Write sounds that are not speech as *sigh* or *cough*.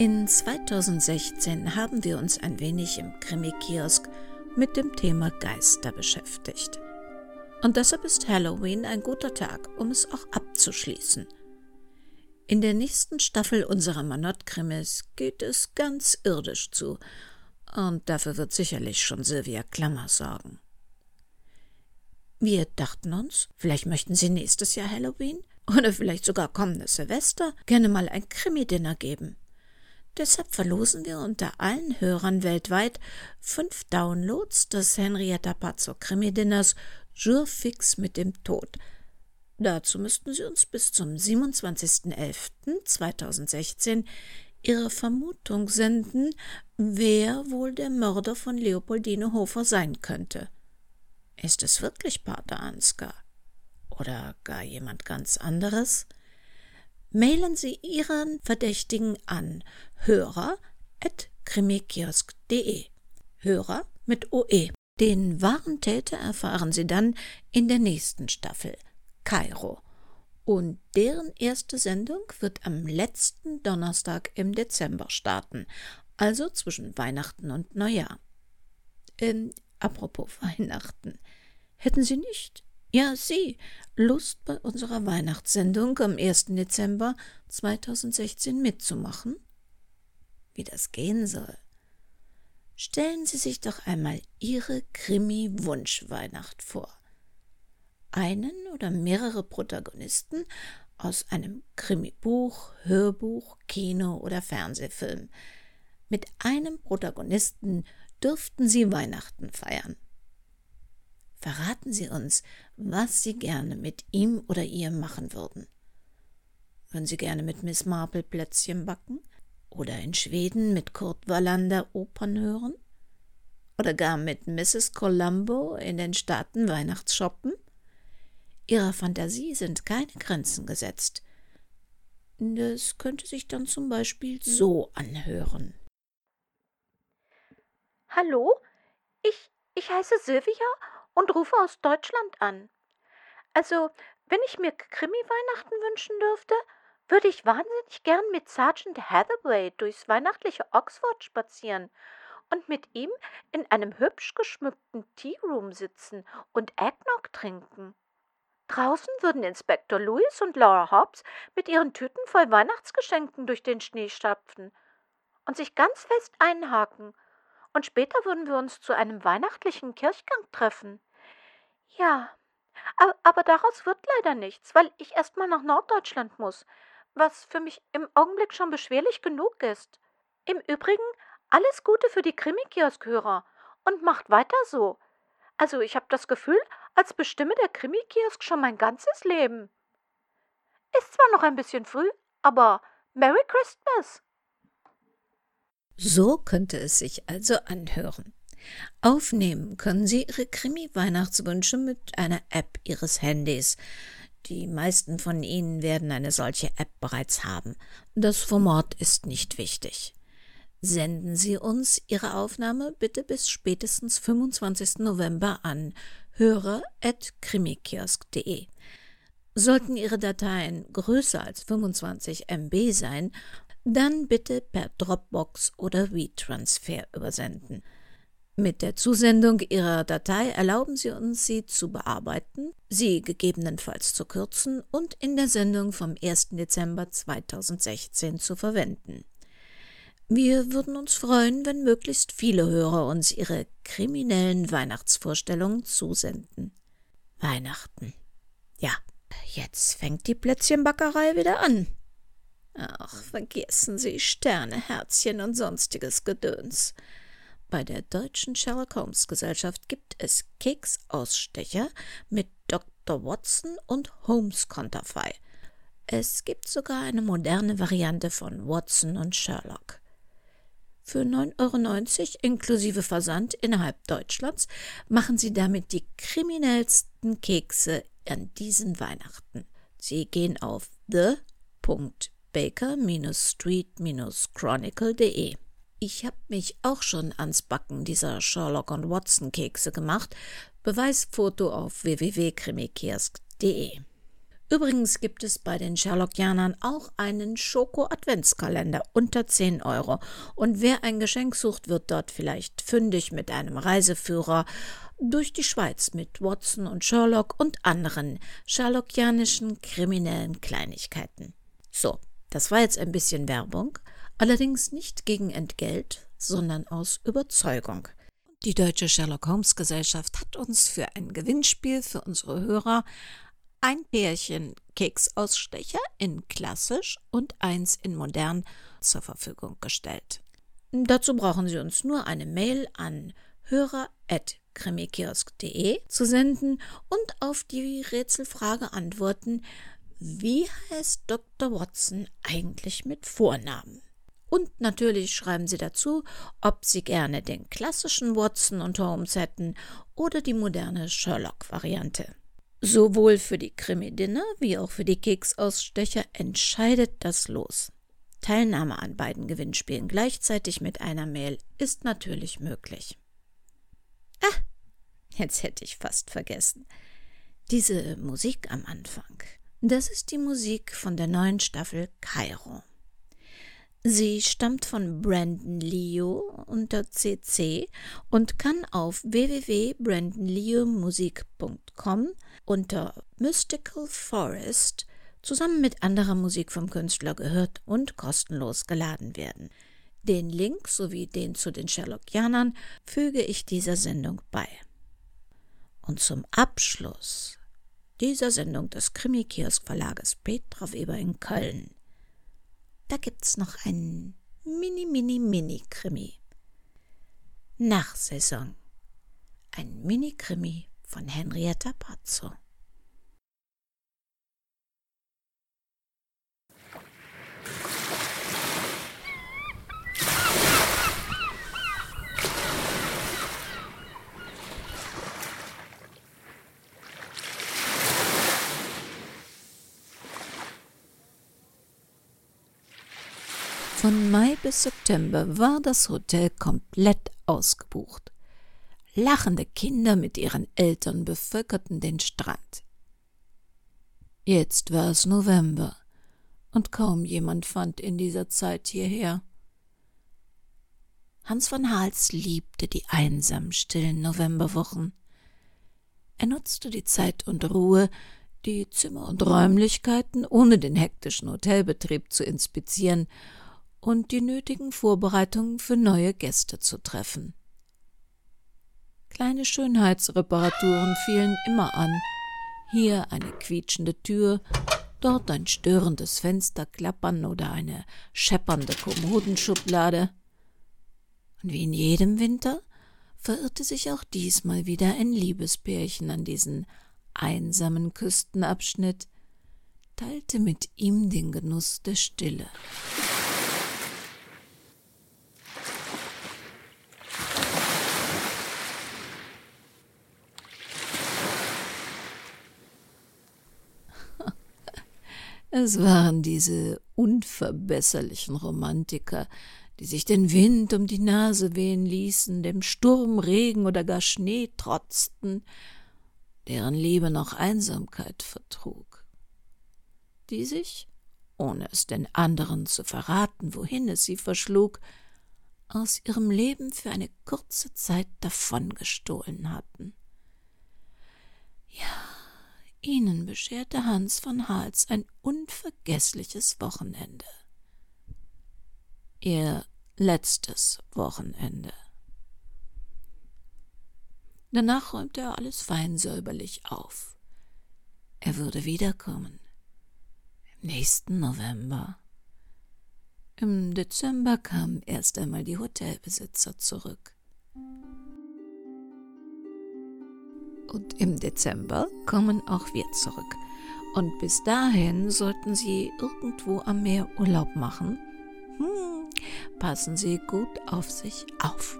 In 2016 haben wir uns ein wenig im Krimi-Kiosk mit dem Thema Geister beschäftigt. Und deshalb ist Halloween ein guter Tag, um es auch abzuschließen. In der nächsten Staffel unserer Manott-Krimis geht es ganz irdisch zu. Und dafür wird sicherlich schon Sylvia Klammer sorgen. Wir dachten uns, vielleicht möchten Sie nächstes Jahr Halloween oder vielleicht sogar kommendes Silvester gerne mal ein Krimi-Dinner geben. Deshalb verlosen wir unter allen Hörern weltweit fünf Downloads des Henrietta Pazzo Krimi-Dinners Jour fix mit dem Tod. Dazu müssten Sie uns bis zum 27.11.2016 Ihre Vermutung senden, wer wohl der Mörder von Leopoldine Hofer sein könnte. Ist es wirklich Pater Ansgar? Oder gar jemand ganz anderes? Mailen Sie Ihren Verdächtigen an hörer.krimikiosk.de. Hörer mit OE. Den wahren Täter erfahren Sie dann in der nächsten Staffel, Kairo. Und deren erste Sendung wird am letzten Donnerstag im Dezember starten, also zwischen Weihnachten und Neujahr. Ähm, apropos *laughs* Weihnachten. Hätten Sie nicht, ja Sie, Lust bei unserer Weihnachtssendung am 1. Dezember 2016 mitzumachen? Wie das gehen soll? Stellen Sie sich doch einmal Ihre Krimi-Wunschweihnacht vor. Einen oder mehrere Protagonisten aus einem Krimi-Buch, Hörbuch, Kino oder Fernsehfilm. Mit einem Protagonisten dürften Sie Weihnachten feiern. Verraten Sie uns, was Sie gerne mit ihm oder ihr machen würden. Würden Sie gerne mit Miss Marple Plätzchen backen? Oder in Schweden mit Kurt Wallander Opern hören? Oder gar mit Mrs. Columbo in den Staaten Weihnachtsshoppen? Ihrer Fantasie sind keine Grenzen gesetzt. Das könnte sich dann zum Beispiel so anhören. Hallo, ich, ich heiße Sylvia und rufe aus Deutschland an. Also, wenn ich mir Krimi-Weihnachten wünschen dürfte, würde ich wahnsinnig gern mit Sergeant Hathaway durchs weihnachtliche Oxford spazieren und mit ihm in einem hübsch geschmückten Tea-Room sitzen und Eggnog trinken. Draußen würden Inspektor Lewis und Laura Hobbs mit ihren Tüten voll Weihnachtsgeschenken durch den Schnee stapfen und sich ganz fest einhaken. Und später würden wir uns zu einem weihnachtlichen Kirchgang treffen. Ja, aber daraus wird leider nichts, weil ich erst mal nach Norddeutschland muss was für mich im Augenblick schon beschwerlich genug ist. Im Übrigen alles Gute für die Krimi-Kiosk-Hörer und macht weiter so. Also ich habe das Gefühl, als bestimme der Krimi-Kiosk schon mein ganzes Leben. Ist zwar noch ein bisschen früh, aber Merry Christmas! So könnte es sich also anhören. Aufnehmen können Sie Ihre Krimi-Weihnachtswünsche mit einer App Ihres Handys. Die meisten von Ihnen werden eine solche App bereits haben. Das Format ist nicht wichtig. Senden Sie uns Ihre Aufnahme bitte bis spätestens 25. November an hörer.krimikiosk.de. Sollten Ihre Dateien größer als 25 MB sein, dann bitte per Dropbox oder WeTransfer übersenden. Mit der Zusendung Ihrer Datei erlauben Sie uns, sie zu bearbeiten, sie gegebenenfalls zu kürzen und in der Sendung vom 1. Dezember 2016 zu verwenden. Wir würden uns freuen, wenn möglichst viele Hörer uns ihre kriminellen Weihnachtsvorstellungen zusenden. Weihnachten. Ja, jetzt fängt die Plätzchenbackerei wieder an. Ach, vergessen Sie Sterne, Herzchen und sonstiges Gedöns. Bei der Deutschen Sherlock Holmes Gesellschaft gibt es Keksausstecher mit Dr. Watson und Holmes Konterfei. Es gibt sogar eine moderne Variante von Watson und Sherlock. Für 9,90 Euro inklusive Versand innerhalb Deutschlands machen Sie damit die kriminellsten Kekse an diesen Weihnachten. Sie gehen auf the.baker-street-chronicle.de. Ich habe mich auch schon ans Backen dieser Sherlock und Watson Kekse gemacht. Beweisfoto auf www.krimikiosk.de. Übrigens gibt es bei den Sherlockianern auch einen Schoko-Adventskalender unter 10 Euro. Und wer ein Geschenk sucht, wird dort vielleicht fündig mit einem Reiseführer durch die Schweiz mit Watson und Sherlock und anderen Sherlockianischen kriminellen Kleinigkeiten. So, das war jetzt ein bisschen Werbung, allerdings nicht gegen Entgelt, sondern aus Überzeugung. Die Deutsche Sherlock Holmes Gesellschaft hat uns für ein Gewinnspiel für unsere Hörer ein Pärchen Keksausstecher in klassisch und eins in modern zur Verfügung gestellt. Dazu brauchen Sie uns nur eine Mail an hörer.krimikiosk.de zu senden und auf die Rätselfrage antworten, wie heißt Dr. Watson eigentlich mit Vornamen? Und natürlich schreiben Sie dazu, ob Sie gerne den klassischen Watson und Holmes hätten oder die moderne Sherlock-Variante. Sowohl für die Krimi-Dinner wie auch für die Keksausstecher entscheidet das Los. Teilnahme an beiden Gewinnspielen gleichzeitig mit einer Mail ist natürlich möglich. Ah, jetzt hätte ich fast vergessen. Diese Musik am Anfang, das ist die Musik von der neuen Staffel Kairo. Sie stammt von Brandon Leo unter CC und kann auf www.brandonleomusik.com unter Mystical Forest zusammen mit anderer Musik vom Künstler gehört und kostenlos geladen werden. Den Link sowie den zu den Sherlockianern füge ich dieser Sendung bei. Und zum Abschluss dieser Sendung des Krimi-Kiosk Verlages Petra Weber in Köln da gibt's noch einen mini, mini, mini Krimi. Nachsaison. Ein Mini-Krimi von Henrietta Pazzo. Von Mai bis September war das Hotel komplett ausgebucht. Lachende Kinder mit ihren Eltern bevölkerten den Strand. Jetzt war es November, und kaum jemand fand in dieser Zeit hierher. Hans von Hals liebte die einsamen, stillen Novemberwochen. Er nutzte die Zeit und Ruhe, die Zimmer und Räumlichkeiten ohne den hektischen Hotelbetrieb zu inspizieren und die nötigen Vorbereitungen für neue Gäste zu treffen. Kleine Schönheitsreparaturen fielen immer an. Hier eine quietschende Tür, dort ein störendes Fensterklappern oder eine scheppernde Kommodenschublade. Und wie in jedem Winter verirrte sich auch diesmal wieder ein Liebespärchen an diesen einsamen Küstenabschnitt, teilte mit ihm den Genuss der Stille. Es waren diese unverbesserlichen Romantiker, die sich den Wind um die Nase wehen ließen, dem Sturm, Regen oder gar Schnee trotzten, deren Liebe noch Einsamkeit vertrug, die sich, ohne es den anderen zu verraten, wohin es sie verschlug, aus ihrem Leben für eine kurze Zeit davongestohlen hatten. Ja, Ihnen bescherte Hans von Hals ein unvergessliches Wochenende. Ihr letztes Wochenende. Danach räumte er alles fein säuberlich auf. Er würde wiederkommen. Im nächsten November. Im Dezember kamen erst einmal die Hotelbesitzer zurück. Und im Dezember kommen auch wir zurück. Und bis dahin sollten Sie irgendwo am Meer Urlaub machen. Hm, passen Sie gut auf sich auf.